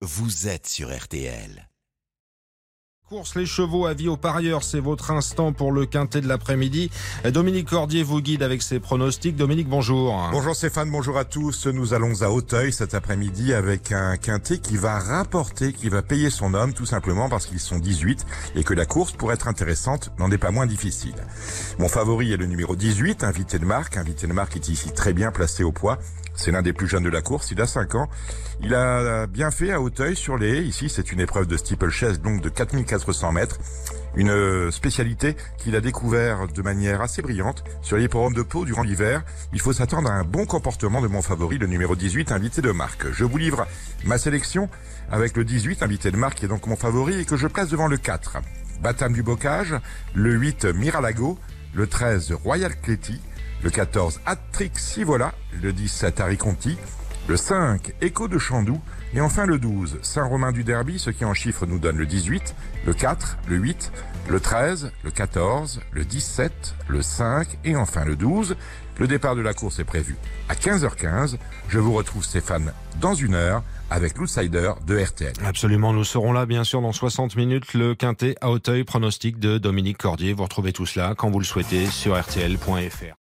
vous êtes sur RTL. Course les chevaux à vie aux parieurs, c'est votre instant pour le quintet de l'après-midi. Dominique Cordier vous guide avec ses pronostics. Dominique, bonjour. Bonjour Stéphane, bonjour à tous. Nous allons à Hauteuil cet après-midi avec un quintet qui va rapporter, qui va payer son homme tout simplement parce qu'ils sont 18 et que la course pour être intéressante n'en est pas moins difficile. Mon favori est le numéro 18, invité de marque. Invité de marque est ici très bien placé au poids. C'est l'un des plus jeunes de la course, il a 5 ans. Il a bien fait à Hauteuil sur les. Ici, c'est une épreuve de steeplechase, donc de 4400 mètres. Une spécialité qu'il a découvert de manière assez brillante sur l'hipporome de Pau durant l'hiver. Il faut s'attendre à un bon comportement de mon favori, le numéro 18, invité de marque. Je vous livre ma sélection avec le 18, invité de marque, qui est donc mon favori et que je place devant le 4. Batam du Bocage, le 8, Miralago, le 13, Royal Cléty, le 14 Attrix Sivola, le 17 Conti, le 5 Écho de Chandoux et enfin le 12 Saint-Romain du Derby, ce qui en chiffres nous donne le 18, le 4, le 8, le 13, le 14, le 17, le 5 et enfin le 12. Le départ de la course est prévu à 15h15. Je vous retrouve Stéphane dans une heure avec l'outsider de RTL. Absolument, nous serons là bien sûr dans 60 minutes. Le quintet à Hauteuil, pronostic de Dominique Cordier. Vous retrouvez tout cela quand vous le souhaitez sur rtl.fr.